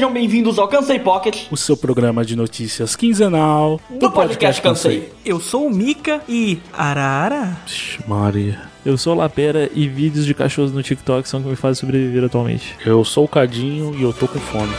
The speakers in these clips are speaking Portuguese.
Sejam bem-vindos ao Cansei Pocket, o seu programa de notícias quinzenal do podcast Cansei. Eu sou o Mika e Arara. Vixe, Maria. Eu sou Lapera e vídeos de cachorros no TikTok são o que me fazem sobreviver atualmente. Eu sou o Cadinho e eu tô com fome.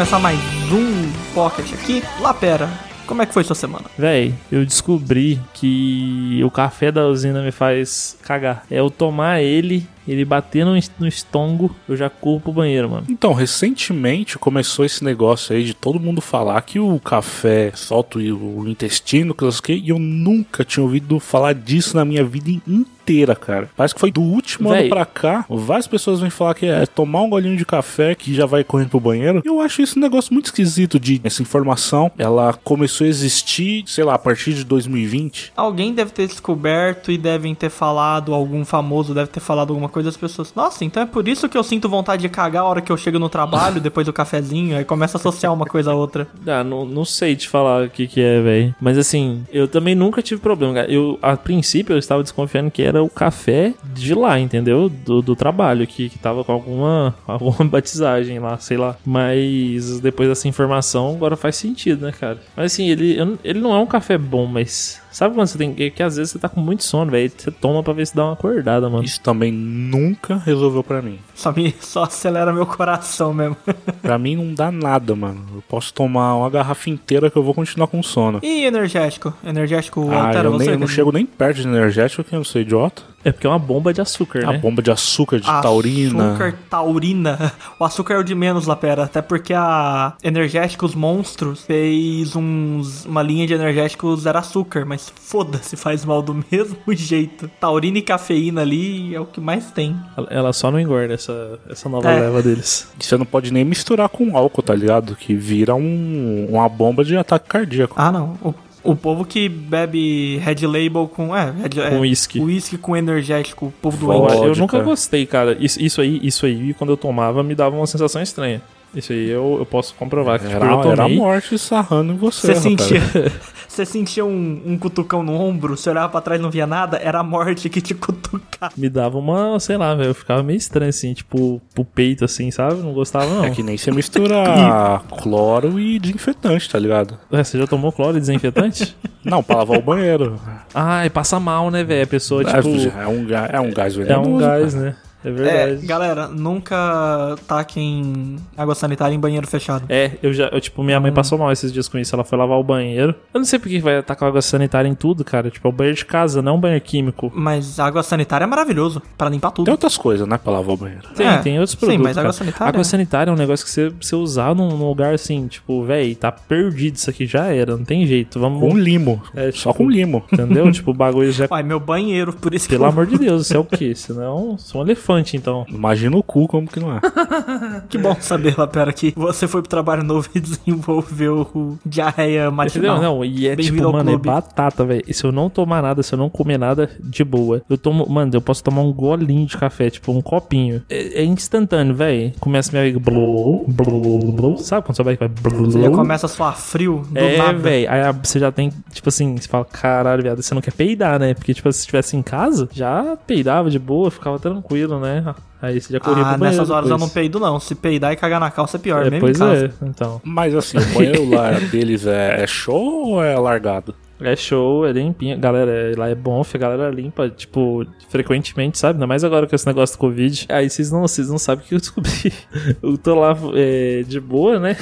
Começar mais um Pocket aqui, Lapera, como é que foi sua semana? Véi, eu descobri que o café da usina me faz cagar. É eu tomar ele ele bater no, no estômago, eu já corro pro banheiro, mano. Então, recentemente começou esse negócio aí de todo mundo falar que o café solta o intestino, que e eu nunca tinha ouvido falar disso na minha vida inteira, cara. Parece que foi do último Véi. ano pra cá. Várias pessoas vêm falar que é tomar um golinho de café que já vai correndo pro banheiro. Eu acho isso um negócio muito esquisito de essa informação. Ela começou a existir, sei lá, a partir de 2020. Alguém deve ter descoberto e devem ter falado, algum famoso deve ter falado alguma coisa das pessoas. Nossa, então é por isso que eu sinto vontade de cagar a hora que eu chego no trabalho, depois do cafezinho, aí começa a associar uma coisa a outra. Ah, não, não sei te falar o que que é, velho. Mas assim, eu também nunca tive problema, cara. Eu, a princípio, eu estava desconfiando que era o café de lá, entendeu? Do, do trabalho, que, que tava com alguma, alguma batizagem lá, sei lá. Mas depois dessa informação, agora faz sentido, né, cara? Mas assim, ele, ele não é um café bom, mas Sabe quando você tem que, que às vezes você tá com muito sono, velho? Você toma pra ver se dá uma acordada, mano. Isso também nunca resolveu para mim. Só me só acelera meu coração mesmo. pra mim não dá nada, mano. Eu posso tomar uma garrafa inteira que eu vou continuar com sono. E energético? Energético ah, altera eu você? Nem, eu não chego nem perto de energético, que eu não sou idiota. É porque é uma bomba de açúcar, né? A bomba de açúcar, de açúcar, taurina. Açúcar, taurina. O açúcar é o de menos, Lapera. Até porque a Energéticos Monstros fez uns, uma linha de energéticos zero açúcar. Mas foda-se, faz mal do mesmo jeito. Taurina e cafeína ali é o que mais tem. Ela só não engorda essa, essa nova é. leva deles. Você não pode nem misturar com álcool, tá ligado? Que vira um, uma bomba de ataque cardíaco. Ah, não. O o povo que bebe Red Label com. É, red, com whisky. É, whisky com energético, o povo doente. Eu nunca gostei, cara. Isso, isso aí, isso aí, quando eu tomava, me dava uma sensação estranha. Isso aí eu, eu posso comprovar que era, tipo, eu tomei... era a morte sarrando em você. Você sentia, você sentia um, um cutucão no ombro, você olhava pra trás e não via nada, era a morte que te cutucava. Me dava uma, sei lá, velho, eu ficava meio estranho assim, tipo, pro peito assim, sabe? Não gostava não. É que nem você mistura cloro e desinfetante, tá ligado? É, você já tomou cloro e desinfetante? não, pra lavar o banheiro. Ah, e passa mal, né, velho? A pessoa, é, tipo... É um, é um gás venenoso. É um gás, né? É verdade. É, galera, nunca taquem água sanitária em banheiro fechado. É, eu já, eu, tipo, minha mãe hum. passou mal esses dias com isso. Ela foi lavar o banheiro. Eu não sei porque vai tacar água sanitária em tudo, cara. Tipo, é um banheiro de casa, não é um banheiro químico. Mas água sanitária é maravilhoso para limpar tudo. Tem outras coisas, né, pra lavar o banheiro. Tem, é, tem outros produtos. Sim, mas água sanitária. Água sanitária é um negócio que você, você usar num, num lugar assim, tipo, véi, tá perdido isso aqui, já era, não tem jeito. Vamos. Com limo. É, tipo, Só com limo. Entendeu? tipo, o bagulho já. Ai, meu banheiro, por isso Pelo que. Pelo amor de Deus, você é o quê? Senão, sou um elefante, então. Mas Imagina o cu, como que não é. que bom saber, Lapera, que você foi pro trabalho novo e desenvolveu o diarreia matinal. Entendeu? Não, e é tipo, mano, é batata, velho. Se eu não tomar nada, se eu não comer nada, de boa. Eu tomo, mano, eu posso tomar um golinho de café, tipo um copinho. É, é instantâneo, velho. Começa minha blô, blô, blô, sabe quando sua barriga vai blô? Você já começa a suar frio do é, nada. É, velho. Aí você já tem, tipo assim, você fala, caralho, viado, você não quer peidar, né? Porque, tipo, se estivesse em casa, já peidava de boa, ficava tranquilo, né? Aí você já corria ah, pro banheiro. nessas horas depois. eu não peido, não. Se peidar e cagar na calça é pior, é, mesmo Pois é, então. Mas assim, o banheiro lá deles é, é show ou é largado? É show, é limpinho. Galera, é, lá é bom, a galera limpa, tipo, frequentemente, sabe? Ainda mais agora com esse negócio do Covid. Aí vocês não, vocês não sabem o que eu descobri. Eu tô lá é, de boa, né?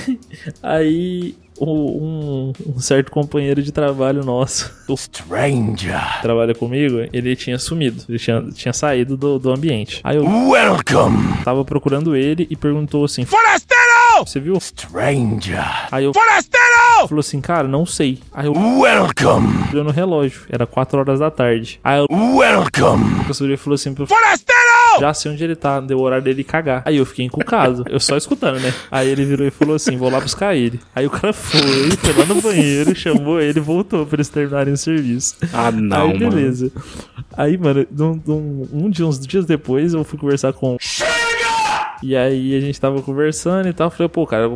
Aí um, um, certo companheiro de trabalho nosso, o Stranger, trabalha comigo, ele tinha sumido, ele tinha, tinha saído do, do ambiente. Aí eu Welcome! tava procurando ele e perguntou assim: Forasteiro! Você viu? Stranger! Aí eu Forasteiro! Falou assim, cara, não sei. Aí eu Welcome! Olhou no relógio, era 4 horas da tarde. Aí eu Welcome! O professor falou assim: Forasteiro! Já sei onde ele tá, deu o horário dele cagar. Aí eu fiquei encucado, eu só escutando, né? Aí ele virou e falou assim: vou lá buscar ele. Aí o cara foi, foi lá no banheiro, chamou ele e voltou pra eles terminarem o serviço. Ah, não. Aí beleza. Mano. Aí, mano, um, um, um, dia, uns dias depois eu fui conversar com. E aí a gente tava conversando e tal. Falei, pô, cara, eu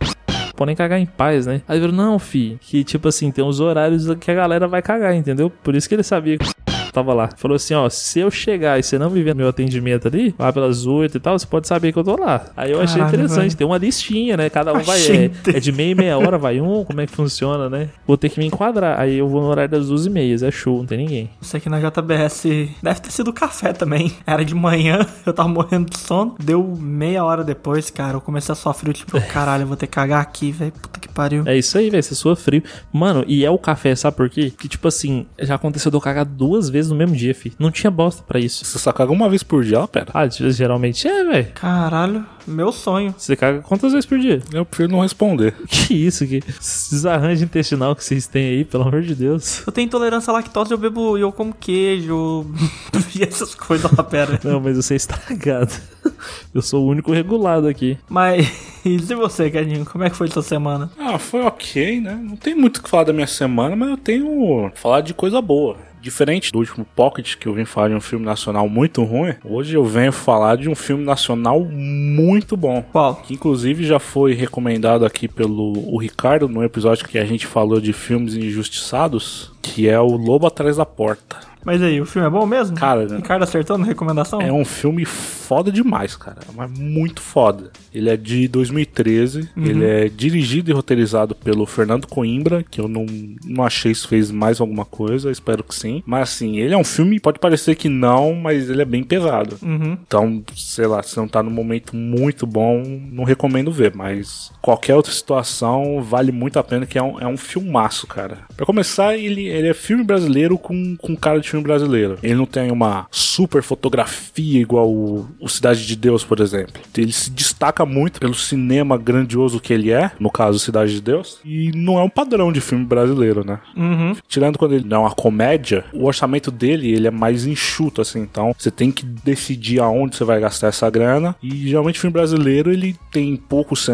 vou nem cagar em paz, né? Aí ele falou, não, fi, que tipo assim, tem uns horários que a galera vai cagar, entendeu? Por isso que ele sabia que tava lá. Falou assim, ó, se eu chegar e você não me ver no meu atendimento ali, lá pelas oito e tal, você pode saber que eu tô lá. Aí eu achei Caralho, interessante, velho. tem uma listinha, né? Cada um vai, Achei é, é de meia e meia hora, vai um, como é que funciona, né? Vou ter que me enquadrar. Aí eu vou no horário das duas e meias, é show, não tem ninguém. Isso aqui na JBS deve ter sido café também. Era de manhã, eu tava morrendo de sono. Deu meia hora depois, cara, eu comecei a sofrer, tipo, caralho, eu vou ter que cagar aqui, velho. Puta que pariu. É isso aí, velho, você sua frio. Mano, e é o café, sabe por quê? Que tipo assim, já aconteceu de eu cagar duas vezes no mesmo dia, fi. Não tinha bosta pra isso. Você só caga uma vez por dia, ó, pera. Ah, geralmente é, velho. Caralho, meu sonho. Você caga quantas vezes por dia? Eu prefiro não responder. Que isso, que desarranjo intestinal que vocês têm aí, pelo amor de Deus. Eu tenho intolerância à lactose, eu bebo, eu como queijo e essas coisas lá, pera. Não, mas você é estragado. Eu sou o único regulado aqui. Mas e se você, Cadinho, como é que foi sua semana? Ah, foi ok, né? Não tem muito o que falar da minha semana, mas eu tenho falar de coisa boa. Diferente do último Pocket, que eu vim falar de um filme nacional muito ruim, hoje eu venho falar de um filme nacional muito bom. Qual? Que inclusive já foi recomendado aqui pelo o Ricardo no episódio que a gente falou de filmes injustiçados, que é o Lobo Atrás da Porta. Mas aí, o filme é bom mesmo? Cara, Ricardo acertou na recomendação? É um filme foda demais, cara. Mas muito foda. Ele é de 2013. Ele é dirigido e roteirizado pelo Fernando Coimbra, que eu não, não achei se fez mais alguma coisa. Espero que sim. Mas assim, ele é um filme, pode parecer que não, mas ele é bem pesado. Uhum. Então, sei lá, se não tá num momento muito bom, não recomendo ver. Mas qualquer outra situação vale muito a pena, que é um, é um filmaço, cara. Pra começar, ele, ele é filme brasileiro com, com cara de filme brasileiro. Ele não tem uma super fotografia igual o, o Cidade de Deus, por exemplo. Ele se destaca muito pelo cinema grandioso que ele é, no caso Cidade de Deus, e não é um padrão de filme brasileiro, né? Uhum. Tirando quando ele não é uma comédia, o orçamento dele ele é mais enxuto, assim. Então você tem que decidir aonde você vai gastar essa grana. E geralmente o filme brasileiro ele tem poucos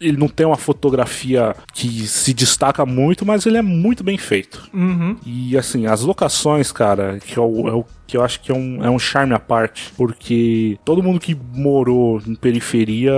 ele não tem uma fotografia que se destaca muito, mas ele é muito bem feito. Uhum. E assim, as locações, cara, que é o, é o que eu acho que é um, é um charme à parte, porque todo mundo que morou em periferia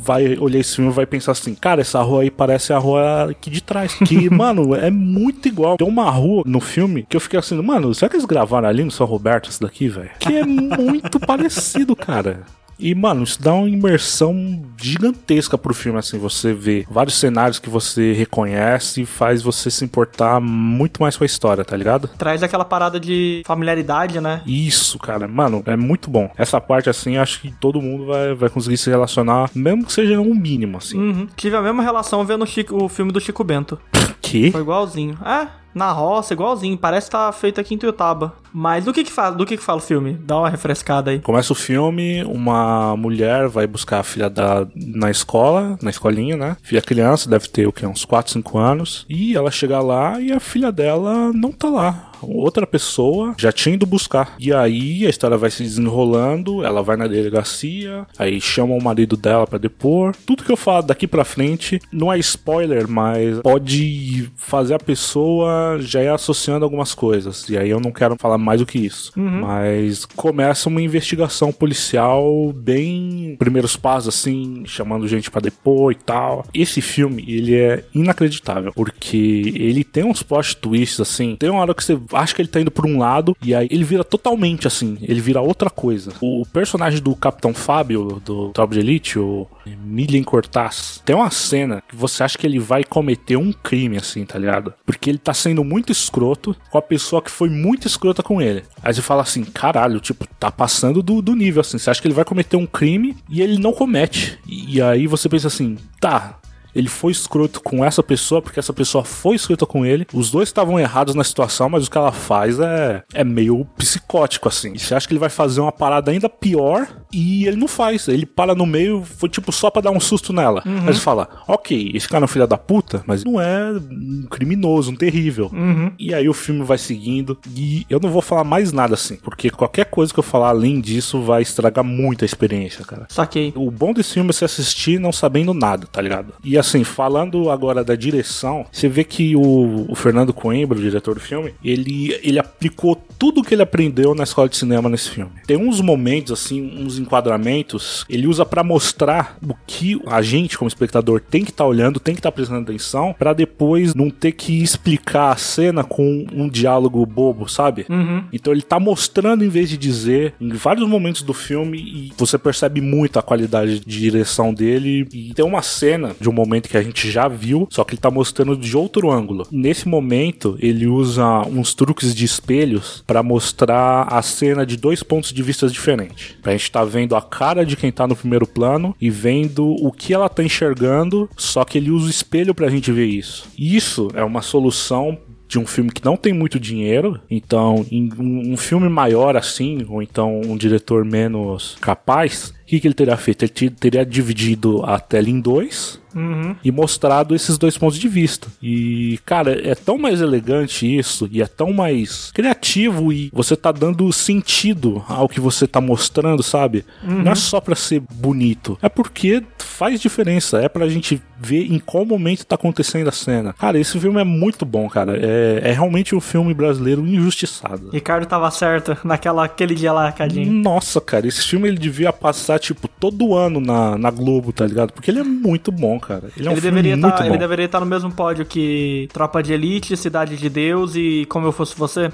vai olhar esse filme e vai pensar assim, cara, essa rua aí parece a rua aqui de trás, que, mano, é muito igual. Tem uma rua no filme que eu fiquei assim, mano, será que eles gravaram ali no São Roberto isso daqui, velho? Que é muito parecido, cara. E, mano, isso dá uma imersão gigantesca pro filme, assim. Você vê vários cenários que você reconhece e faz você se importar muito mais com a história, tá ligado? Traz aquela parada de familiaridade, né? Isso, cara, mano, é muito bom. Essa parte, assim, acho que todo mundo vai, vai conseguir se relacionar, mesmo que seja um mínimo, assim. Uhum. Tive a mesma relação vendo o, Chico- o filme do Chico Bento. Que? Foi igualzinho. É, na roça, igualzinho. Parece que tá feito aqui em Tuiutaba. Mas do que que fala, do que que fala o filme? Dá uma refrescada aí. Começa o filme, uma mulher vai buscar a filha da na escola, na escolinha, né? Filha criança, deve ter o que uns 4, 5 anos, e ela chega lá e a filha dela não tá lá. Outra pessoa já tinha ido buscar. E aí a história vai se desenrolando, ela vai na delegacia, aí chama o marido dela pra depor. Tudo que eu falo daqui pra frente não é spoiler, mas pode fazer a pessoa já ir associando algumas coisas. E aí eu não quero falar mais do que isso. Mas começa uma investigação policial bem primeiros passos assim, chamando gente pra depor e tal. Esse filme, ele é inacreditável, porque ele tem uns plot twists assim. Tem uma hora que você acha que ele tá indo por um lado e aí ele vira totalmente assim, ele vira outra coisa. O personagem do Capitão Fábio do Tropa de Elite, o Emilian Cortaz, tem uma cena que você acha que ele vai cometer um crime assim, tá ligado? Porque ele tá sendo muito escroto com a pessoa que foi muito escrota com ele. Aí você fala assim, caralho, tipo, tá passando do, do nível assim. Você acha que ele vai cometer um crime e ele não comete. E, e aí você pensa assim, tá, ele foi escroto com essa pessoa porque essa pessoa foi escrota com ele. Os dois estavam errados na situação, mas o que ela faz é, é meio psicótico, assim. Você acha que ele vai fazer uma parada ainda pior e ele não faz. Ele para no meio, foi tipo só pra dar um susto nela. Aí você fala, ok, esse cara é um filho da puta, mas não é um criminoso, um terrível. E aí o filme vai seguindo e eu não vou falar mais nada assim, porque qualquer coisa que eu falar além disso vai estragar muito a experiência, cara. Saquei. O bom desse filme é você assistir não sabendo nada, tá ligado? E assim, falando agora da direção, você vê que o, o Fernando Coimbra, o diretor do filme, ele, ele aplicou tudo que ele aprendeu na escola de cinema nesse filme. Tem uns momentos, assim, uns enquadramentos, ele usa para mostrar o que a gente, como espectador, tem que estar tá olhando, tem que estar tá prestando atenção, para depois não ter que explicar a cena com um diálogo bobo, sabe? Uhum. Então ele tá mostrando em vez de dizer em vários momentos do filme e você percebe muito a qualidade de direção dele. E tem uma cena de um momento que a gente já viu, só que ele tá mostrando de outro ângulo. Nesse momento, ele usa uns truques de espelhos para mostrar a cena de dois pontos de vista diferentes. A gente tá vendo a cara de quem tá no primeiro plano e vendo o que ela tá enxergando, só que ele usa o espelho pra gente ver isso. Isso é uma solução de um filme que não tem muito dinheiro, então um, filme maior assim, ou então um diretor menos capaz, que, que ele teria feito? Ele teria dividido a tela em dois Uhum. e mostrado esses dois pontos de vista. E, cara, é tão mais elegante isso, e é tão mais criativo, e você tá dando sentido ao que você tá mostrando, sabe? Não é só pra ser bonito, é porque faz diferença, é pra gente ver em qual momento tá acontecendo a cena. Cara, esse filme é muito bom, cara. É, é realmente um filme brasileiro injustiçado. Ricardo tava certo naquela aquele dia lá, Cadinho. Nossa, cara, esse filme ele devia passar, tipo, todo ano na, na Globo, tá ligado? Porque ele é muito bom, cara. Ele é um Ele filme deveria, muito tá, bom. ele deveria estar no mesmo pódio que Tropa de Elite, Cidade de Deus e Como Eu Fosse Você.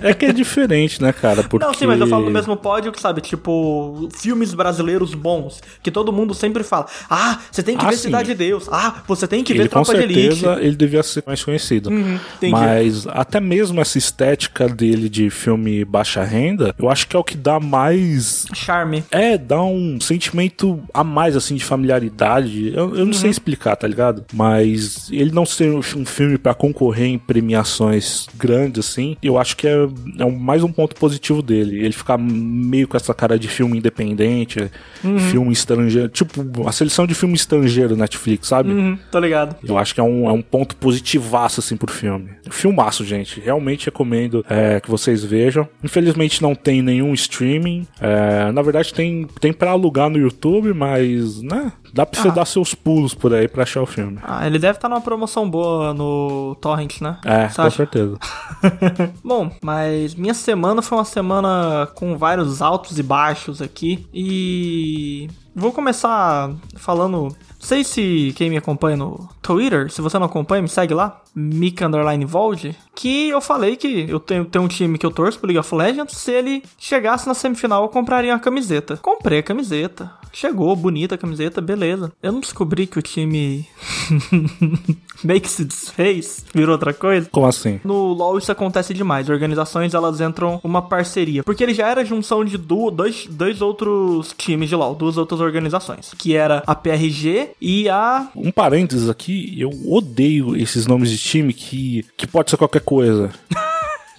É que é diferente, né, cara? Porque... Não, sim, mas eu falo no mesmo pódio que, sabe, tipo, filmes brasileiros bons, que todo mundo sempre fala, ah, você tem que Ah, ver sim. Cidade de Deus, ah, você tem que ele ver com Tropa de Elite. certeza ele devia ser mais conhecido. Uhum. Mas até mesmo essa estética dele de filme baixa renda, eu acho que é o que dá mais Charme. É, dá um sentimento a mais, assim, de familiaridade. Eu, eu não Uhum. sei explicar, tá ligado? Mas ele não ser um filme pra concorrer em premiações grandes, assim, eu acho que é, é um- mais um ponto positivo dele. Ele ficar meio com essa cara de filme independente, Uhum. filme estrangeiro. Tipo, a seleção de filme estrangeiro Netflix, sabe? Uhum, tô ligado. Eu acho que é um, é um ponto positivaço, assim, pro filme. Filmaço, gente. Realmente recomendo é, que vocês vejam. Infelizmente não tem nenhum streaming. É, na verdade tem, tem pra alugar no YouTube, mas, né? Dá pra você Ah. dar seus pulos por aí pra achar o filme. Ah, ele deve estar numa promoção boa no Torrent, né? É, com certeza. Bom, mas minha semana foi uma semana com vários altos e baixos aqui. E vou começar falando. Não sei se quem me acompanha no Twitter, se você não acompanha, me segue lá, Mika Underline Vold, que eu falei que eu tenho, tenho um time que eu torço pro League of Legends, se ele chegasse na semifinal eu compraria uma camiseta. Comprei a camiseta. Chegou, bonita a camiseta, beleza. Eu não descobri que o time meio que se desfez, virou outra coisa. Como assim? No LoL isso acontece demais. Organizações elas entram uma parceria. Porque ele já era junção de du- dois, dois outros times de LoL, duas outras organizações. Que era a PRG e a. Um parênteses aqui, eu odeio esses nomes de time que, que pode ser qualquer coisa.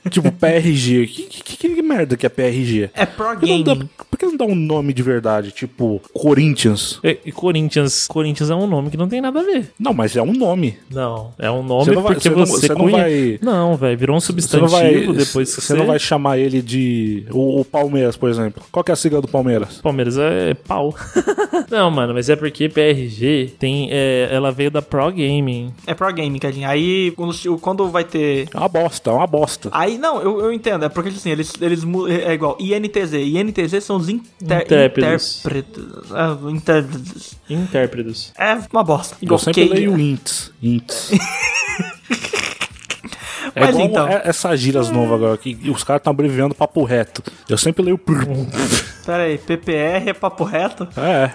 tipo, PRG. Que, que, que merda que é PRG? É Pro Por que, não dá, Gaming. por que não dá um nome de verdade? Tipo, Corinthians. E, e Corinthians, Corinthians é um nome que não tem nada a ver. Não, mas é um nome. Não, é um nome Você não vai- porque você não- você, você não conhe- vai- Não, velho, virou um Você substantivo vai, depois que você não vai chamar ele de. O, o Palmeiras, por exemplo. Qual que é a sigla do Palmeiras? Palmeiras é pau. não, mano, mas é porque PRG tem. é, ela veio da Pro Gaming. É Pro Gaming, Cadinho. Aí quando, quando vai ter. É uma bosta, é uma bosta. Aí, não, eu, eu entendo. É porque assim, eles, eles mu- é igual. INTZ. INTZ são os inter, Intérpretos. intérpretos. É, intérpretos. Intérpretos. É uma bosta. Eu Igual sempre leio INTS. INTS. É Mas igual então. é- essas gírias novas agora, que os caras estão abreviando papo reto. Eu sempre leio. Pera aí, PPR é papo reto? É.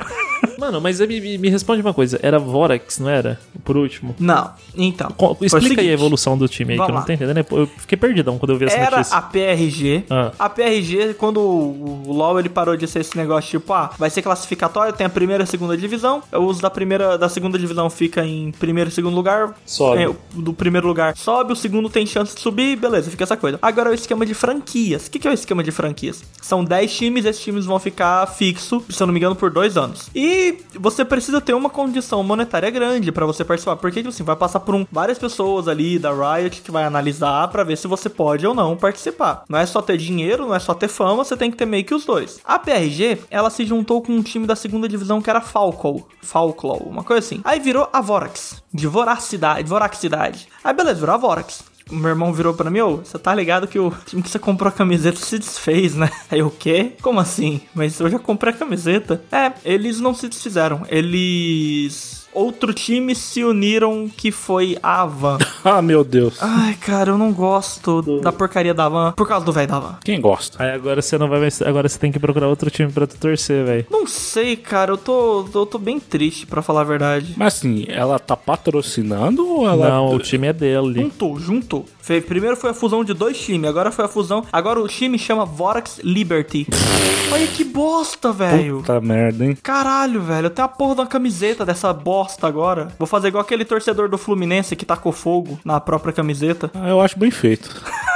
Mano, mas me, me- responde uma coisa. Era Vorax, não era? Por último. Não. Então. Co- Explica aí a evolução do time aí, que eu não tô entendendo. né? Eu fiquei perdidão quando eu vi essa Era notícia. a PRG. Ah. A PRG, quando o LoL ele parou de ser esse negócio tipo, ah, vai ser classificatório, tem a primeira e a segunda divisão. Os da primeira, da segunda divisão fica em primeiro e segundo lugar. Sobe. É, do primeiro lugar sobe, o segundo tem chance de subir, beleza, fica essa coisa. Agora é o esquema de franquias. O que, que é o esquema de franquias? São 10 times, esses times vão ficar fixo, se eu não me engano, por dois anos. E que você precisa ter uma condição monetária grande pra você participar, porque tipo assim, vai passar por um, várias pessoas ali da Riot que vai analisar pra ver se você pode ou não participar. Não é só ter dinheiro, não é só ter fama, você tem que ter meio que os dois. A PRG, ela se juntou com um time da segunda divisão que era Falco, Falclaw, uma coisa assim. Aí virou a Vorax, de voracidade, voracidade. Aí beleza, virou a Vorax. Meu irmão virou pra mim, ô, você tá ligado que o time que você comprou a camiseta se desfez, né? Aí o quê? Como assim? Mas eu já comprei a camiseta. É, eles não se desfizeram. Eles outro time se uniram que foi a. Ah, meu Deus. Ai, cara, eu não gosto da porcaria da Avan por causa do velho da Avan. Quem gosta? Aí agora você não vai mais. Agora você tem que procurar outro time pra tu torcer, velho. Não sei, cara, eu tô, eu tô bem triste, pra falar a verdade. Mas assim, ela tá patrocinando ou ela. Não, o time é dele. Juntou, juntou. Primeiro foi a fusão de dois times, agora foi a fusão. Agora o time chama Vorax Liberty. Olha que bosta, velho. Puta merda, hein? Caralho, velho, eu tenho a porra uma camiseta dessa bosta agora. Vou fazer igual aquele torcedor do Fluminense que tacou fogo na própria camiseta. Ah, eu acho bem feito.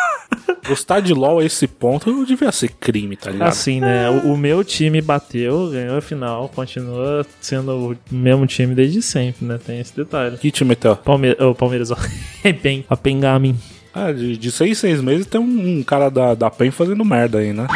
Gostar de LOL a esse ponto não devia ser crime, tá ligado? Assim, né? O, o meu time bateu, ganhou a final, continua sendo o mesmo time desde sempre, né? Tem esse detalhe. Que time teu? Palme o Palmeiras, ó. É bem. A Pengamin. Ah, de, de seis seis meses tem um, um cara da, da PEN fazendo merda aí, né?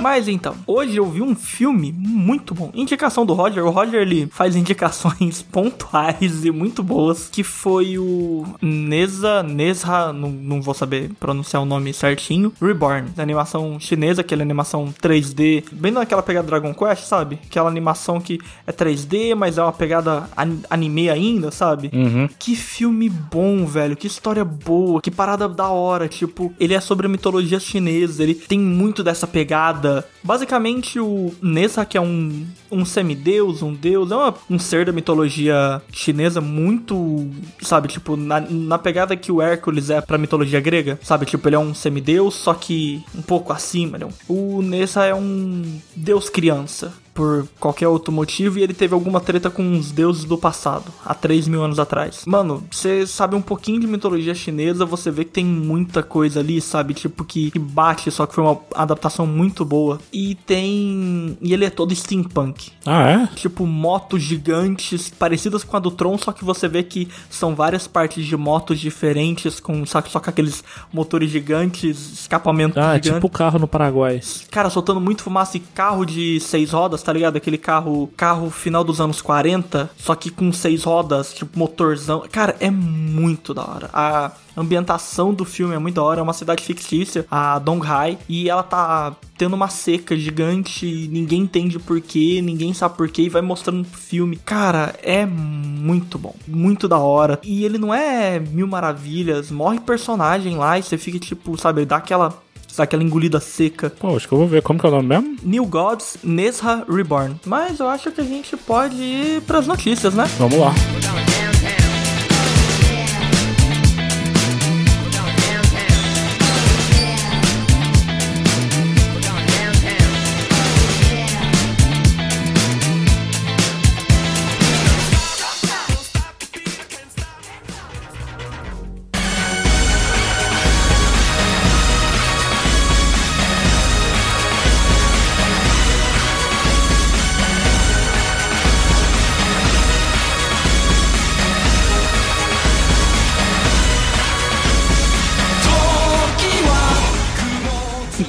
Mas então, hoje eu vi um filme muito bom. Indicação do Roger. O Roger ele faz indicações pontuais e muito boas. Que foi o Neza, Nezha, não, não vou saber pronunciar o nome certinho. Reborn, animação chinesa, aquela animação 3D, bem naquela pegada Dragon Quest, sabe? Aquela animação que é 3D, mas é uma pegada an- anime ainda, sabe? Uhum. Que filme bom, velho. Que história boa. Que parada da hora. Tipo, ele é sobre a mitologia chinesa. Ele tem muito dessa pegada. Basicamente, o Nessa, que é um, um semideus, um deus, é uma- um ser da mitologia chinesa muito, sabe? Tipo, na, na pegada que o Hércules é pra mitologia grega. Sabe? Tipo, ele é um semideus, só que um pouco acima. Né? O Nessa é um deus criança por qualquer outro motivo e ele teve alguma treta com os deuses do passado, há 3 mil anos atrás. Mano, você sabe um pouquinho de mitologia chinesa, você vê que tem muita coisa ali, sabe? Tipo, que, que bate, só que foi uma adaptação muito boa. E tem. E ele é todo steampunk. Ah, é? Tipo, motos gigantes, parecidas com a do Tron, só que você vê que são várias partes de motos diferentes, com só, só com aqueles motores gigantes, escapamento Ah, é gigante. tipo o carro no Paraguai. Cara, soltando muito fumaça e carro de seis rodas, tá ligado? Aquele carro, carro final dos anos 40, só que com seis rodas, tipo motorzão. Cara, é muito da hora. A ambientação do filme é muito da hora, é uma cidade fictícia, a Donghai, e ela tá tendo uma seca gigante, ninguém entende porquê, ninguém sabe porquê, e vai mostrando no filme. Cara, é muito bom, muito da hora. E ele não é mil maravilhas, morre personagem lá e você fica tipo, sabe, dá aquela dá aquela engolida seca. Pô, acho que eu vou ver como que é o nome mesmo. New Gods Nezha Reborn. Mas eu acho que a gente pode ir pras notícias, né? Vamos lá.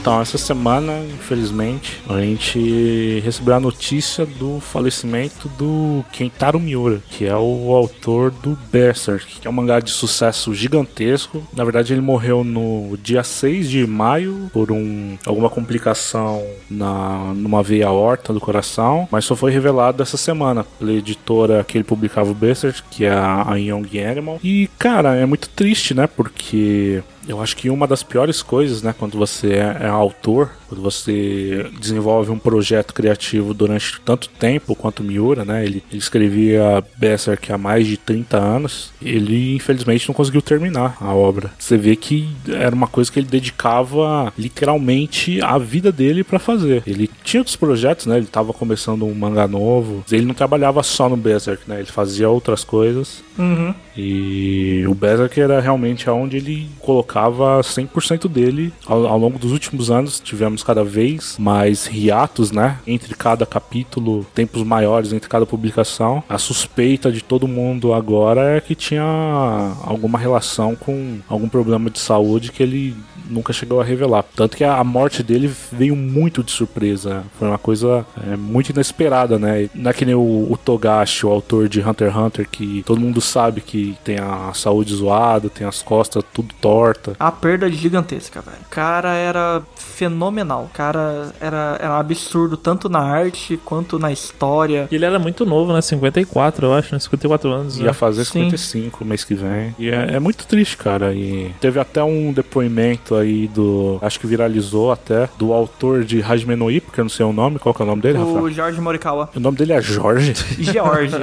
Então, essa semana, infelizmente, a gente recebeu a notícia do falecimento do Kentaro Miura, que é o autor do Berserk, que é um mangá de sucesso gigantesco. Na verdade, ele morreu no dia 6 de maio por um, alguma complicação na, numa veia aorta do coração, mas só foi revelado essa semana pela editora que ele publicava o Berserk, que é a, Young Animal. E, cara, é muito triste, né? Porque eu acho que uma das piores coisas, né, quando você é, é autor, quando você desenvolve um projeto criativo durante tanto tempo quanto Miura, né, ele, ele escrevia Berserk há mais de 30 anos, ele infelizmente não conseguiu terminar a obra. Você vê que era uma coisa que ele dedicava literalmente a vida dele para fazer. Ele tinha outros projetos, né, ele estava começando um mangá novo, ele não trabalhava só no Berserk, né, ele fazia outras coisas. Uhum. E o Berserk era realmente aonde ele colocava 100% dele. Ao, ao longo dos últimos anos, tivemos cada vez, mais hiatos, né? Entre cada capítulo, tempos maiores entre cada publicação. A suspeita de todo mundo agora é que tinha alguma relação com algum problema de saúde que ele nunca chegou a revelar. Tanto que a morte dele veio muito de surpresa. Foi uma coisa é, muito inesperada, né? Não é que nem o, o, Togashi, o autor de Hunter x Hunter, que todo mundo sabe que tem a saúde zoada, tem as costas tudo torta. A perda gigantesca, velho. O cara era fenomenal. O cara era, era absurdo, tanto na arte quanto na história. E ele era muito novo, né? 54, eu acho, né? 54 anos. Ia né? fazer 55 Sim. mês que vem. E é, é muito triste, cara. E teve até um depoimento aí do. Acho que viralizou até. Do autor de Hajime no Ippo, que eu não sei o nome. Qual que é o nome dele, o Rafael? O Jorge Morikawa. O nome dele é Jorge? Jorge.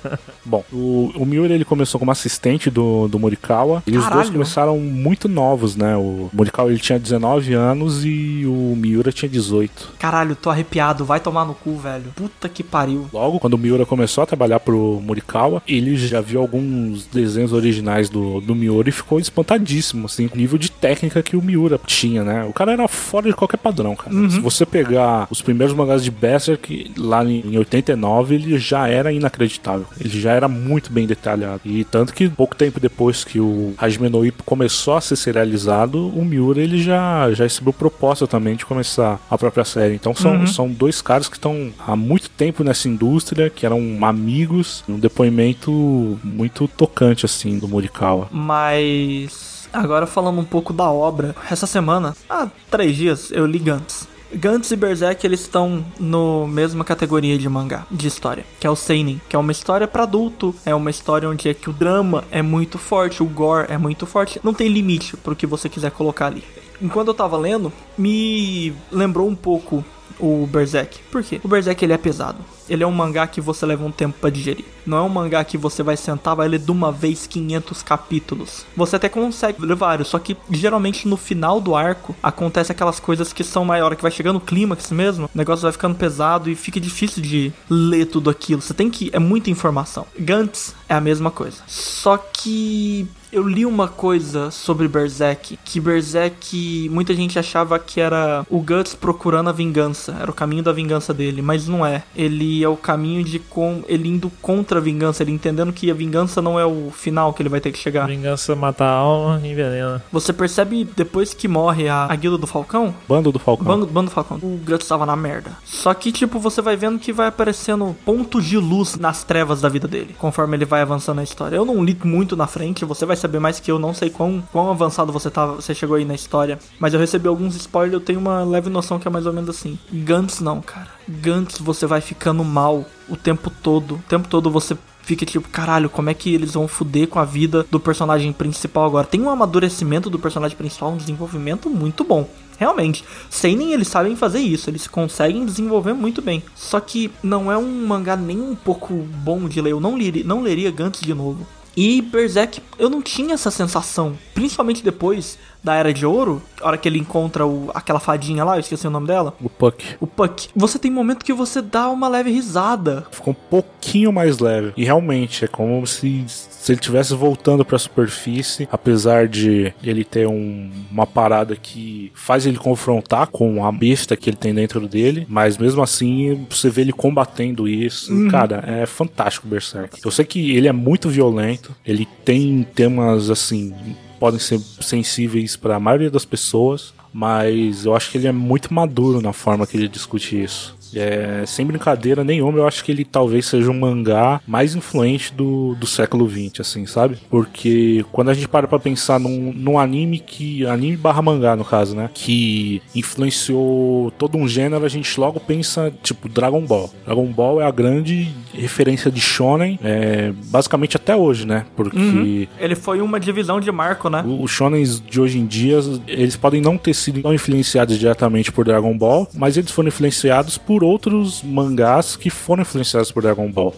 Bom, o, o Miura ele começou como assistente do, do Morikawa. E os dois começaram muito novos, né? O Morikawa ele tinha 19 anos e o Miura tinha 18. Caralho, tô arrepiado. Vai tomar no cu, velho. Puta que pariu. Logo, quando o Miura começou a trabalhar pro Morikawa, ele já viu alguns desenhos originais do, do Miura e ficou espantadíssimo, assim, o nível de técnica que o Miura tinha, né? O cara era fora de qualquer padrão, cara. Uhum. Se você pegar os primeiros mangás de Berserk, lá em 89, ele já era inacreditável. Ele já era muito bem detalhado. E tanto que pouco tempo depois que o Hajime no Ippo começou a ser serializado, o Miura ele já, já recebeu proposta também de começar a própria série. Então são, uhum. são dois caras que estão há muito tempo nessa indústria, que eram amigos. Um depoimento muito tocante, assim, do Morikawa. Mas Agora falando um pouco da obra, essa semana, há três dias, eu li Gantz. Gantz e Berserk eles estão no mesma categoria de mangá, de história, que é o seinen, que é uma história para adulto, é uma história onde é que o drama é muito forte, o gore é muito forte, não tem limite pro que você quiser colocar ali. Enquanto eu tava lendo, me lembrou um pouco o Berserk. Por quê? O Berserk ele é pesado. Ele é um mangá que você leva um tempo para digerir. Não é um mangá que você vai sentar, vai ler de uma vez 500 capítulos. Você até consegue ler vários, só que geralmente no final do arco acontece aquelas coisas que são maiores, que vai chegando no clímax mesmo, o negócio vai ficando pesado e fica difícil de ler tudo aquilo. Você tem que é muita informação. Gantz é a mesma coisa. Só que eu li uma coisa sobre Berserk, que Berserk, muita gente achava que era o Guts procurando a vingança, era o caminho da vingança dele, mas não é. Ele é o caminho de com ele indo contra a vingança, ele entendendo que a vingança não é o final que ele vai ter que chegar. Vingança mata a alma e envenena. Você percebe depois que morre a, a guilda do Falcão? Bando do Falcão. Bando, bando do Falcão. O Guts estava na merda. Só que tipo, você vai vendo que vai aparecendo pontos de luz nas trevas da vida dele, conforme ele vai avançando na história. Eu não li muito na frente, você vai saber mais que eu, não sei quão, quão avançado você tá, você chegou aí na história, mas eu recebi alguns spoilers, eu tenho uma leve noção que é mais ou menos assim. Gantz não, cara. Gantz você vai ficando mal o tempo todo. O tempo todo você fica tipo, caralho, como é que eles vão fuder com a vida do personagem principal agora? Tem um amadurecimento do personagem principal, um desenvolvimento muito bom. Realmente, nem eles sabem fazer isso, eles conseguem desenvolver muito bem. Só que não é um mangá nem um pouco bom de ler, eu não, li, não leria Gantz de novo. E Berserk, eu não tinha essa sensação. Principalmente depois da Era de Ouro, a hora que ele encontra o, aquela fadinha lá, eu esqueci o nome dela. O Puck. O Puck. Você tem momento que você dá uma leve risada. Ficou um pouquinho mais leve. E realmente, é como se, se ele estivesse voltando para a superfície, apesar de ele ter um, uma parada que faz ele confrontar com a besta que ele tem dentro dele, mas mesmo assim você vê ele combatendo isso. Uhum. Cara, é fantástico o Berserk. Eu sei que ele é muito violento, ele tem temas assim podem ser sensíveis para a maioria das pessoas, mas eu acho que ele é muito maduro na forma que ele discute isso. É, sem brincadeira nenhuma, eu acho que ele talvez seja um mangá mais influente do, do século XX, assim, sabe? Porque quando a gente para pra pensar num, num anime que. anime barra mangá, no caso, né? Que influenciou todo um gênero, a gente logo pensa, tipo, Dragon Ball. Dragon Ball é a grande referência de Shonen, é, basicamente até hoje, né? Porque. Uhum. Ele foi uma divisão de marco, né? Os Shonens de hoje em dia, eles podem não ter sido tão influenciados diretamente por Dragon Ball, mas eles foram influenciados por por outros mangás que foram influenciados por Dragon Ball.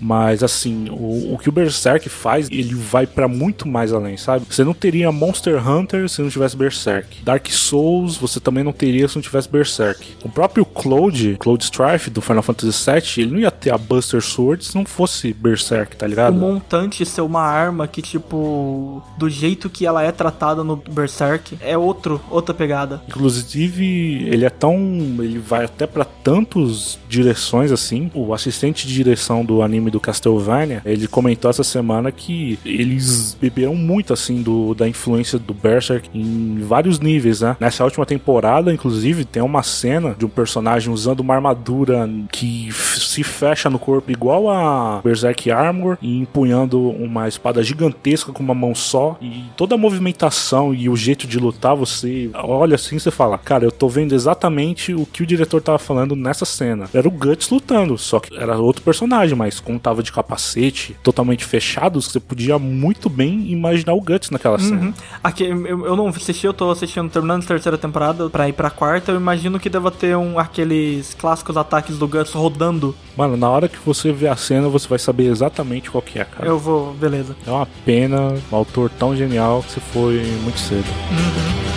Mas assim, o, o que o Berserk faz, ele vai pra muito mais além, sabe? Você não teria Monster Hunter se não tivesse Berserk. Dark Souls você também não teria se não tivesse Berserk. O próprio Cloud, Cloud Strife do Final Fantasy VII, ele não ia ter a Buster Sword se não fosse Berserk, tá O ligado? montante ser uma arma que, tipo, do jeito que ela é tratada no Berserk, é outro, outra pegada. Inclusive, ele é tão. Ele vai até pra tantos direções assim. O assistente de direção do anime do Castlevania, ele comentou essa semana que eles beberam muito assim do, da influência do Berserk em vários níveis, né? Nessa última temporada, inclusive, tem uma cena de um personagem usando uma armadura que se fecha no corpo igual a Berserk Armor e empunhando uma espada gigantesca com uma mão só e toda a movimentação e o jeito de lutar, você olha assim e você fala, cara, eu tô vendo exatamente o que o diretor tava falando nessa cena. Era o Guts lutando, só que era outro personagem, mas como tava de capacete, totalmente fechado, você podia muito bem imaginar o Guts naquela cena. Aqui, eu, eu não assisti, eu tô assistindo, terminando a terceira temporada pra ir pra quarta. Eu imagino que deva ter um, aqueles clássicos ataques do Guts rodando. Mano, na hora que você vê a cena, você vai saber exatamente qual que é, cara. Eu vou, beleza. É uma pena, um autor tão genial que você foi muito cedo.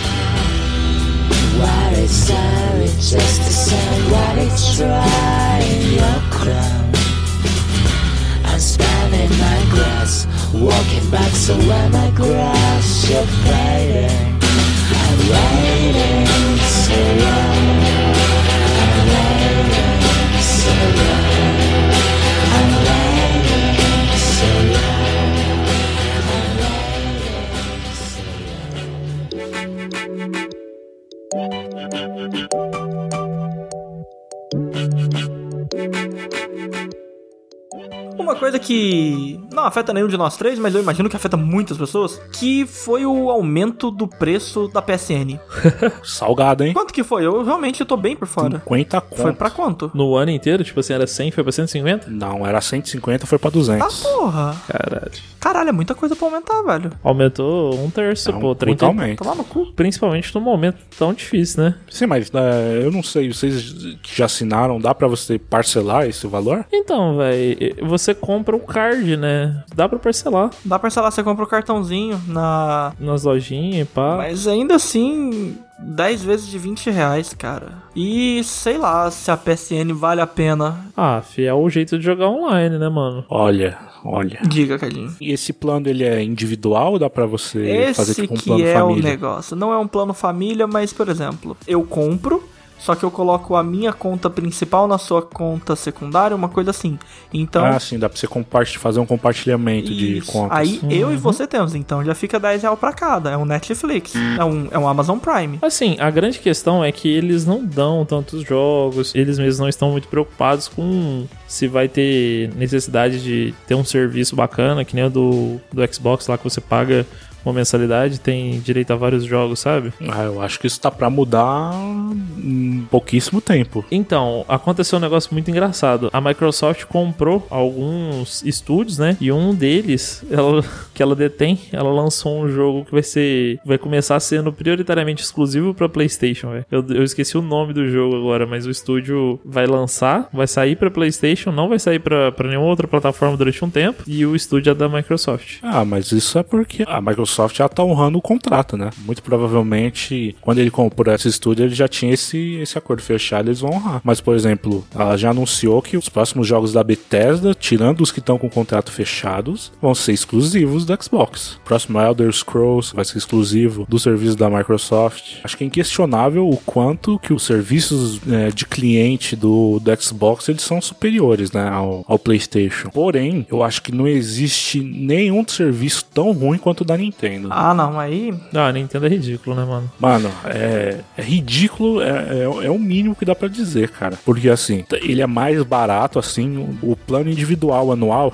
Just to say what it's trying your crown? I'm spanning my grass Walking back so when I grass you're I'm waiting so long thank you Uma coisa que não afeta nenhum de nós três, mas eu imagino que afeta muitas pessoas, que foi o aumento do preço da PSN. Salgado, hein? Quanto que foi? Eu realmente tô bem por fora. 50 conto. Foi pra quanto? No ano inteiro, tipo assim, era 100, foi pra 150? Não, era 150, foi pra Ah, 200. porra. Caralho. Caralho, é muita coisa pra aumentar, velho. Aumentou um terço, É um pô, muito 30. aumento. Tomar no cu. Principalmente num momento tão difícil, né? Sim, mas é, eu não sei, vocês que já assinaram, dá pra você parcelar esse valor? Então, velho, você compra o card, né? Dá pra parcelar Dá pra, lá, você compra o cartãozinho na. nas lojinhas e pá. Mas ainda assim, 10 vezes de 20 reais, cara. E sei lá se a PSN vale a pena. Ah, fi, é o jeito de jogar online, né, mano? Olha, olha. Diga, Cadinho. E esse plano ele é individual dá pra você fazer Esse tipo um que plano é família? o negócio. Não é um plano família, mas, por exemplo, eu compro, só que eu coloco a minha conta principal na sua conta secundária, uma coisa assim. Então. Ah, sim, dá pra você compartilhar, fazer um compartilhamento de Isso. contas. Aí eu Uhum. e você temos, então já fica 10 reais pra cada. É um Netflix, é um, é um Amazon Prime. Assim, a grande questão é que eles não dão tantos jogos, eles mesmos não estão muito preocupados com se vai ter necessidade de ter um serviço bacana, que nem o do, do Xbox lá que você paga uma mensalidade, tem direito a vários jogos, sabe? Ah, eu acho que isso tá pra mudar em pouquíssimo tempo. Então, aconteceu um negócio muito engraçado. A Microsoft comprou alguns estúdios, né? E um deles, ela, que ela detém, ela lançou um jogo que vai ser. Vai começar sendo prioritariamente exclusivo pra PlayStation, velho. Eu, eu esqueci o nome do jogo agora, mas o estúdio vai lançar, vai sair pra PlayStation, não vai sair pra, pra nenhuma outra plataforma durante um tempo. E o estúdio é da Microsoft. Ah, mas isso é porque a Microsoft já tá honrando o contrato, né? Muito provavelmente, quando ele comprou esse estúdio, ele já tinha esse, esse acordo fechado, eles vão honrar. Mas, por exemplo, ela já anunciou que os próximos jogos da Bethesda, tirando os que estão com contrato fechados, vão ser exclusivos do Xbox. O próximo Elder Scrolls vai ser exclusivo do serviço da Microsoft. Acho que é inquestionável o quanto que os serviços é, de cliente do, do Xbox eles são superiores, né, ao, ao PlayStation. Porém, eu acho que não existe nenhum serviço tão ruim quanto o da Nintendo. Ah, não, aí. Ah, a Nintendo é ridículo, né, mano? Mano, é, é ridículo, é, é, é o mínimo que dá pra dizer, cara. Porque assim, ele é mais barato, assim, o, o plano individual anual.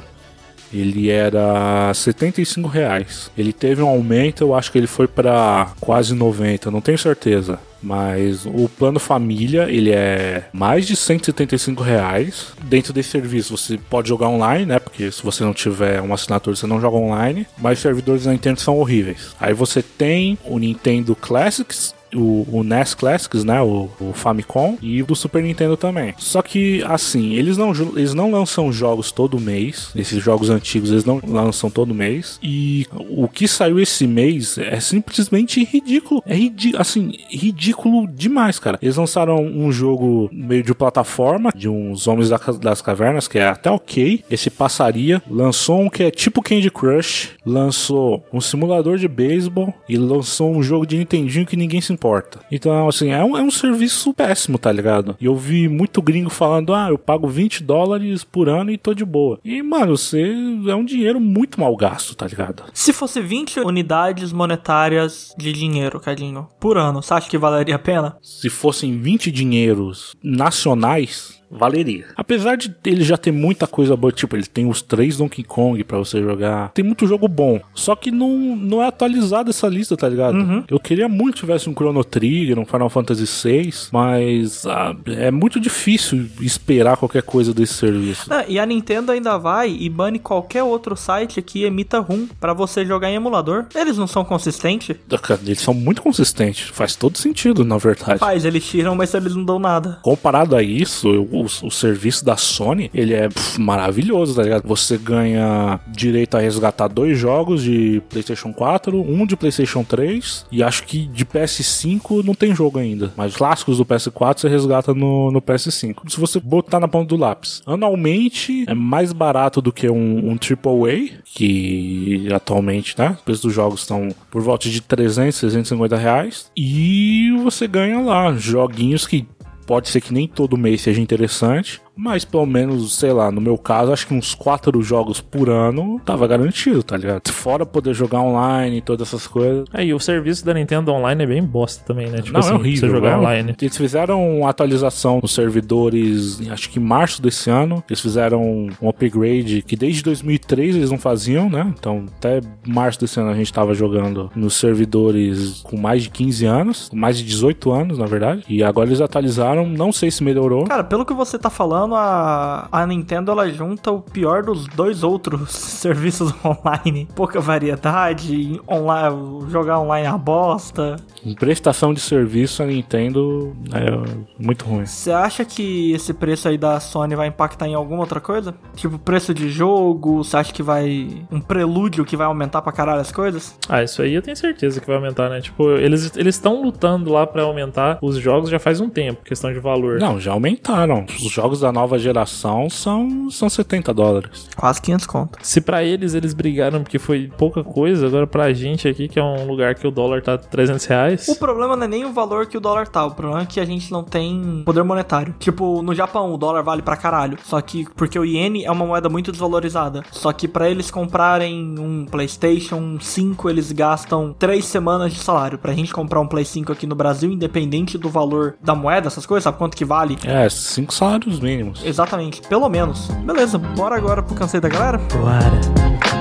Ele era 75 reais. Ele teve um aumento, eu acho que ele foi pra quase 90, não tenho certeza. Mas o plano família, ele é mais de 175 reais. Dentro desse serviço você pode jogar online, né? Porque se você não tiver uma assinatura, você não joga online. Mas servidores da Nintendo são horríveis. Aí você tem o Nintendo Classics, o, o NES Classics, né? O, o Famicom e do Super Nintendo também. Só que, assim, eles não, eles não lançam jogos todo mês. Esses jogos antigos eles não lançam todo mês. E o que saiu esse mês é simplesmente ridículo. É ridículo, assim, ridículo demais, cara. Eles lançaram um jogo meio de plataforma, de uns Homens da das Cavernas, que é até ok. Esse passaria. Lançou um que é tipo Candy Crush. Lançou um simulador de beisebol. E lançou um jogo de Nintendinho que ninguém se importa. Então, assim, é um, é um serviço péssimo, tá ligado? E eu vi muito gringo falando: ah, eu pago 20 dólares por ano e tô de boa. E, mano, você é um dinheiro muito mal gasto, tá ligado? Se fosse 20 unidades monetárias de dinheiro, Cadinho, por ano, você acha que valeria a pena? Se fossem 20 dinheiros nacionais, valeria. Apesar de ele já ter muita coisa boa, tipo, ele tem os três Donkey Kong pra você jogar. Tem muito jogo bom. Só que não, não é atualizada essa lista, tá ligado? Eu queria muito que tivesse um Chrono Trigger, um Final Fantasy VI, mas ah, é muito difícil esperar qualquer coisa desse serviço. Ah, e a Nintendo ainda vai e bane qualquer outro site que emita ROM pra você jogar em emulador. Eles não são consistentes? Eles são muito consistentes, faz todo sentido, na verdade. Faz, eles tiram, mas eles não dão nada. Comparado a isso, o, o serviço da Sony, ele é maravilhoso, tá ligado? Você ganha direito a resgatar dois jogos de PlayStation 4, um de PlayStation 3 e acho que de PS5 não tem jogo ainda. Mas os clássicos do PS4 você resgata no, no PS5. Se você botar na ponta do lápis. Anualmente é mais barato do que um, um AAA, que atualmente, né? Os preços dos jogos estão por volta de 300, 350 reais. E você ganha lá joguinhos que Pode ser que nem todo mês seja interessante, mas pelo menos, sei lá, no meu caso, acho que uns quatro jogos por ano tava garantido, tá ligado? Fora poder jogar online e todas essas coisas. Aí o serviço da Nintendo Online é bem bosta também, né? Tipo Não, assim, é horrível. você jogar é- online. Eles fizeram uma atualização nos servidores, acho que em março desse ano. Eles fizeram um upgrade que desde 2003 eles não faziam, né? Então, até março desse ano a gente tava jogando nos servidores com mais de 15 anos, com mais de 18 anos, na verdade. E agora eles atualizaram, não sei se melhorou. Cara, pelo que você tá falando, a, a Nintendo ela junta o pior dos dois outros serviços online. Pouca variedade, online, jogar online é uma bosta. Em prestação de serviço, a Nintendo é muito ruim. Você acha que esse preço aí da Sony vai impactar em alguma outra coisa? Tipo, preço de jogo? Você acha que vai. Um prelúdio que vai aumentar pra caralho as coisas? Ah, isso aí eu tenho certeza que vai aumentar, né? Tipo, eles eles estão lutando lá pra aumentar os jogos já faz um tempo, questão de valor. Não, já aumentaram. Os jogos da nova geração são, são 70 dólares. Quase 500 conto. Se pra eles eles brigaram porque foi pouca coisa, agora pra gente aqui, que é um lugar que o dólar tá 300 reais. O problema não é nem o valor que o dólar tá, o problema é que a gente não tem poder monetário. Tipo, no Japão o dólar vale pra caralho, só que porque o iene é uma moeda muito desvalorizada. Só que pra eles comprarem um PlayStation 5, eles gastam 3 semanas de salário. Pra gente comprar um Play 5 aqui no Brasil, independente do valor da moeda, essas coisas, sabe quanto que vale? É, cinco salários mínimos. Exatamente, pelo menos. Beleza, bora agora pro cansei da galera? Bora.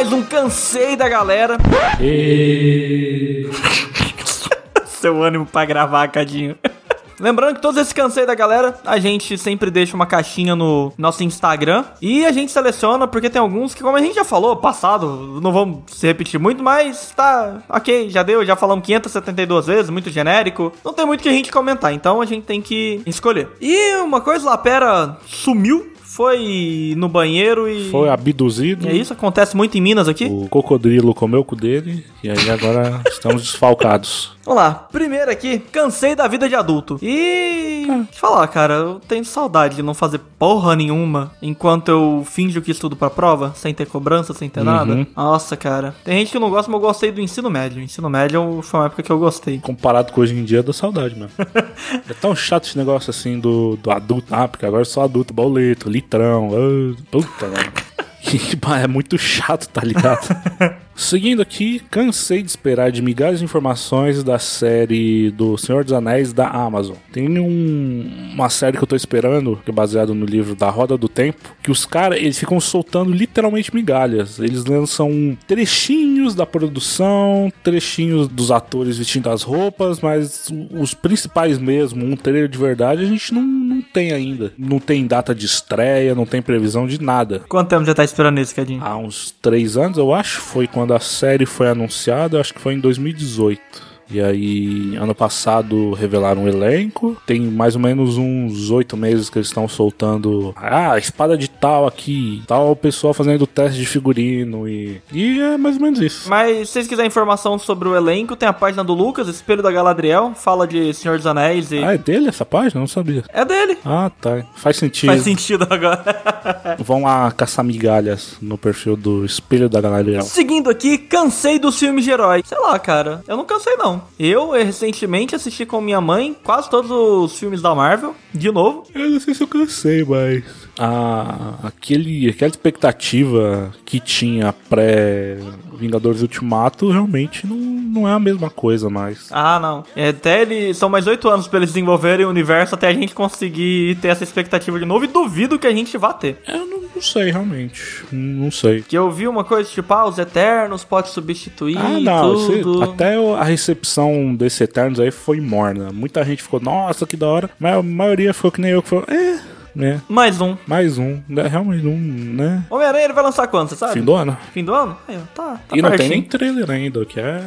Mais um cansei da galera. Seu ânimo pra gravar, Cadinho. Lembrando que todos esses cansei da galera, a gente sempre deixa uma caixinha no nosso Instagram e a gente seleciona porque tem alguns que, como a gente já falou, passado, não vamos se repetir muito, mas tá ok, já deu, já falamos 572 vezes, muito genérico, não tem muito que a gente comentar, então a gente tem que escolher. E uma coisa, Lapera sumiu, foi no banheiro e. Foi abduzido. É isso, acontece muito em Minas aqui. O crocodilo comeu com o dele e aí agora estamos desfalcados. Vamos lá, primeiro aqui, cansei da vida de adulto. E. Deixa eu falar, cara, eu tenho saudade de não fazer porra nenhuma enquanto eu finjo que estudo pra prova, sem ter cobrança, sem ter nada. Nossa, cara. Tem gente que não gosta, mas eu gostei do ensino médio. Ensino médio foi uma época que eu gostei. Comparado com hoje em dia, dá saudade mesmo. é tão chato esse negócio assim do, do adulto. Ah, porque agora eu sou adulto, boleto, litrão. ah, puta, velho. é muito chato, tá ligado? Seguindo aqui, cansei de esperar de migalhas de informações da série do Senhor dos Anéis da Amazon. Tem um- uma série que eu tô esperando, que é baseado no livro da Roda do Tempo, que os caras, eles ficam soltando literalmente migalhas. Eles lançam trechinhos da produção, trechinhos dos atores vestindo as roupas, mas os principais mesmo, um trailer de verdade, a gente não, não tem ainda. Não tem data de estreia, não tem previsão de nada. Quanto tempo já tá esperando isso, Cadinho? Há uns três anos, eu acho, foi quando a série foi anunciada, acho que foi em 2018. E aí, ano passado, revelaram o elenco. Tem mais ou menos uns oito meses que eles estão soltando. Ah, espada de tal aqui. Tal pessoa fazendo teste de figurino. E, e é mais ou menos isso. Mas se vocês quiserem informação sobre o elenco, tem a página do Lucas, Espelho da Galadriel, fala de Senhor dos Anéis e. Ah, é dele essa página? Eu Não sabia. É dele. Ah, tá. Faz sentido. Faz sentido agora. Vão lá caçar migalhas no perfil do Espelho da Galadriel. Seguindo aqui, cansei dos filmes de herói. Sei lá, cara. Eu não cansei, não. Eu, eh, recentemente, assisti com minha mãe quase todos os filmes da Marvel. De novo. Eu não sei se eu cansei, mas. A, aquele, aquela expectativa que tinha pré-Vingadores Ultimato realmente não, não é a mesma coisa mais. Ah, não. É, Até eles. São mais oito anos pra eles desenvolverem o universo até a gente conseguir ter essa expectativa de novo. E duvido que a gente vá ter. Eu não, não sei, realmente. Não sei. Que eu vi uma coisa tipo, ah, os Eternos pode substituir Ah, não. tudo. até a recepção desse Eternos aí foi morna. Muita gente ficou, nossa, que da hora. Mas a maioria ficou que nem eu, que falou, é, né? Mais um. Mais um. né, Realmente um, né? Homem-Aranha ele vai lançar quando, você sabe? Fim do ano. Fim do ano? Aí, ó, tá, tá e não tem nem trailer ainda, o que é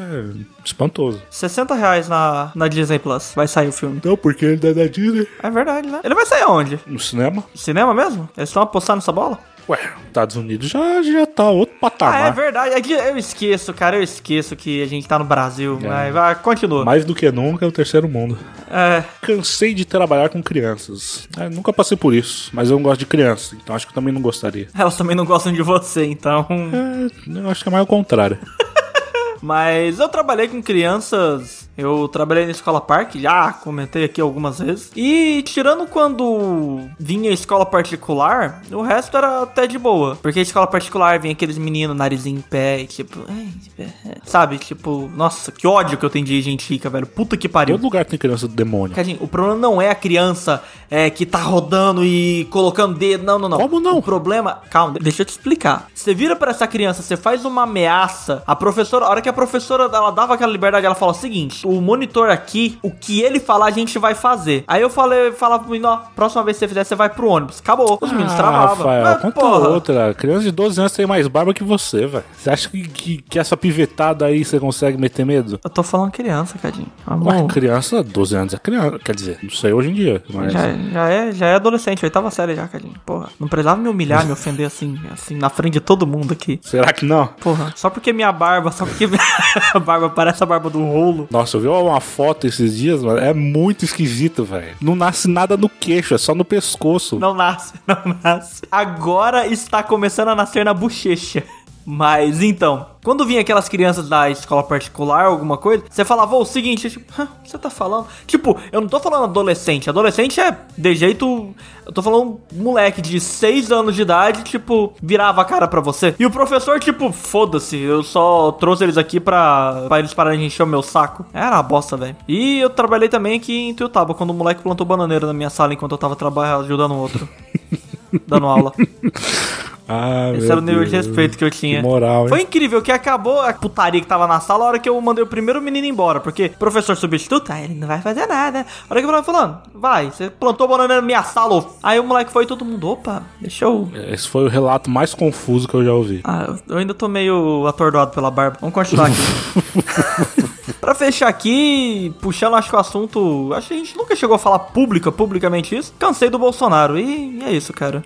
espantoso. 60 reais na, na Disney Plus. Vai sair o filme. Não, porque ele é da Disney. É verdade, né? Ele vai sair aonde? No cinema? Cinema mesmo? Eles estão apostando nessa bola? Ué, Estados Unidos já, já tá outro Ah, é patamar. verdade. É que eu esqueço, cara. Eu esqueço que a gente tá no Brasil. É. Mas continua. Mais do que nunca é o terceiro mundo. É, Cansei de trabalhar com crianças. É, nunca passei por isso, mas eu não gosto de criança, então acho que eu também não gostaria. elas também não gostam de você, então. É, eu acho que é mais o contrário. Mas eu trabalhei com crianças. Eu trabalhei na escola parque, já comentei aqui algumas vezes. E tirando quando vinha escola particular, o resto era até de boa. Porque a escola particular vinha aqueles meninos narizinho em pé, e tipo, ai, é, sabe? Tipo, nossa, que ódio que eu tenho de gente rica, velho. Puta que pariu. Todo lugar tem criança do demônio. Cadinho, o problema não é a criança é, que tá rodando e colocando dedo. Não, não, não. Como não? O problema. Calma, deixa eu te explicar. Você vira pra essa criança, você faz uma ameaça. A professora, a hora que a professora ela dava aquela liberdade, ela fala o seguinte: o monitor aqui, o que ele falar, a gente vai fazer. Aí eu falei, falava pro menino, ó, próxima vez que você fizer, você vai pro ônibus. Acabou. Os meninos Ah, travavam. Rafael, Mas, conta porra, outra. Criança de 12 anos tem mais barba que você, velho. Você acha que, que, que essa pivetada aí você consegue meter medo? Eu tô falando criança, Cadinho. Amor. Ué, criança, 12 anos é criança. Quer dizer, não sei hoje em dia, mas. Já, já, é, já é adolescente, oitava série já, Cadinho. Porra, não precisava me humilhar, me ofender assim, assim, na frente de todo mundo aqui. Será que não? Porra, só porque minha barba, só porque minha barba parece a barba do rolo. Nossa, eu vi uma foto esses dias, mano. É muito esquisito, velho. Não nasce nada no queixo, é só no pescoço. Não nasce, não nasce. Agora está começando a nascer na bochecha. Mas então, quando vinha aquelas crianças da escola particular, alguma coisa, você falava, o seguinte, tipo, "Hã, o que você tá falando? Tipo, eu não tô falando adolescente. Adolescente é de jeito. Eu tô falando moleque de 6 anos de idade, tipo, virava a cara pra você. E o professor, tipo, foda-se, eu só trouxe eles aqui pra, pra eles pararem de encher o meu saco. Era uma bosta, velho. E eu trabalhei também aqui em Tuiutaba, quando o moleque plantou bananeira na minha sala enquanto eu tava trabalhando, ajudando o outro. Dando aula. Ah, Esse era o nível de respeito que eu tinha. Que moral, hein? Foi incrível que acabou a putaria que tava na sala a hora que eu mandei o primeiro menino embora. Porque professor substituto, ah, ele não vai fazer nada. A hora que eu falando, vai, você plantou banana na minha sala. ô." Aí o moleque foi e todo mundo, opa, deixa eu. Esse foi o relato mais confuso que eu já ouvi. Ah, eu- eu ainda tô meio atordoado pela barba. Vamos continuar aqui. pra fechar aqui, puxando acho que o assunto. Acho que a gente nunca chegou a falar pública, publicamente isso. Cansei do Bolsonaro. E é isso, cara.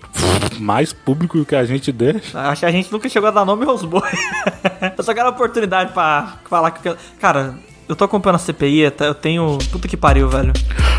Mais público que a gente deixa. Acho que a gente nunca chegou a dar nome aos bois. eu só quero a oportunidade pra falar que. Cara, Eu tô acompanhando a CPI, eu tenho. Puta que pariu, velho.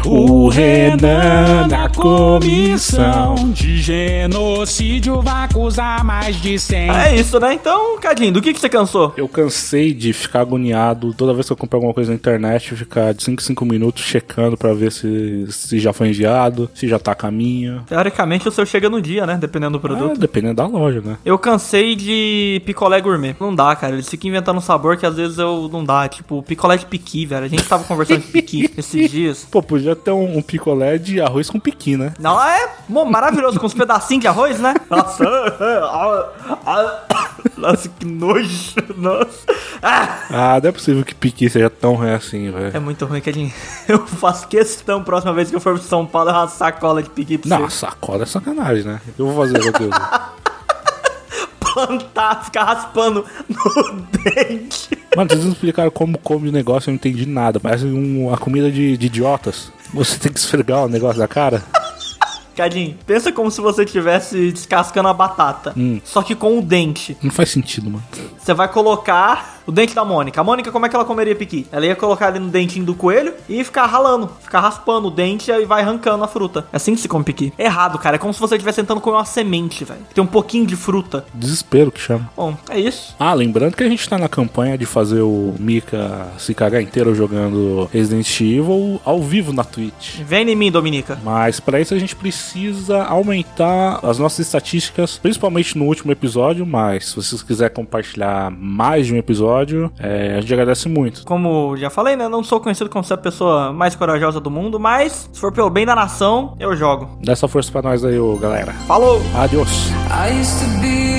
O Renan na comissão de genocídio vai acusar mais de 100. É isso, né? Então, Cadinho, do que, que você cansou? Eu cansei de ficar agoniado toda vez que eu compro alguma coisa na internet, ficar de 5 em 5 minutos checando pra ver se, se já foi enviado, se já tá a caminho. Teoricamente o seu chega no dia, né? Dependendo do Ah, produto. dependendo da loja, né? Eu cansei de picolé gourmet. Não dá, cara. Eles ficam inventando um sabor que às vezes eu não dá. Tipo, picolé de piqui, velho. A gente tava conversando de piqui esses dias. Pô, podia ter um, um picolé de arroz com piqui, né? Não, é mo- maravilhoso, com uns pedacinhos de arroz, né? Nossa, nossa, que nojo. Nossa. Ah, Ah, não é possível que piqui seja tão ruim assim, velho. é muito ruim, Cadinho. Eu faço questão, próxima vez que eu for pra São Paulo, eu uma sacola de piqui pra Não, você. sacola é sacanagem, né? Eu vou fazer outra coisa. Plantar, ficar raspando no dente. Mano, vocês não explicaram como come o negócio, eu não entendi nada. Parece um- uma comida de, de idiotas. Você tem que esfregar o negócio da cara. Cadinho, pensa como se você estivesse descascando a batata. Só que com o dente. Não faz sentido, mano. Você vai colocar o dente da Mônica. A Mônica, como é que ela comeria piqui? Ela ia colocar ali no dentinho do coelho e ficar ralando, ficar raspando o dente e vai arrancando a fruta. É assim que se come piqui. Errado, cara. É como se você estivesse tentando comer uma semente, velho. Tem um pouquinho de fruta. Desespero que chama. Bom, é isso. Ah, lembrando que a gente tá na campanha de fazer o Mika se cagar inteiro jogando Resident Evil ao vivo na Twitch. Vem em mim, Dominica. Mas para isso a gente precisa aumentar as nossas estatísticas, principalmente no último episódio. Mas se vocês quiserem compartilhar mais de um episódio, é, a gente agradece muito. Como já falei, né? Não sou conhecido como ser a pessoa mais corajosa do mundo, mas se for pelo bem da nação, eu jogo. Dá essa força pra nós aí, ô, galera. Falou! Adiós. I used to be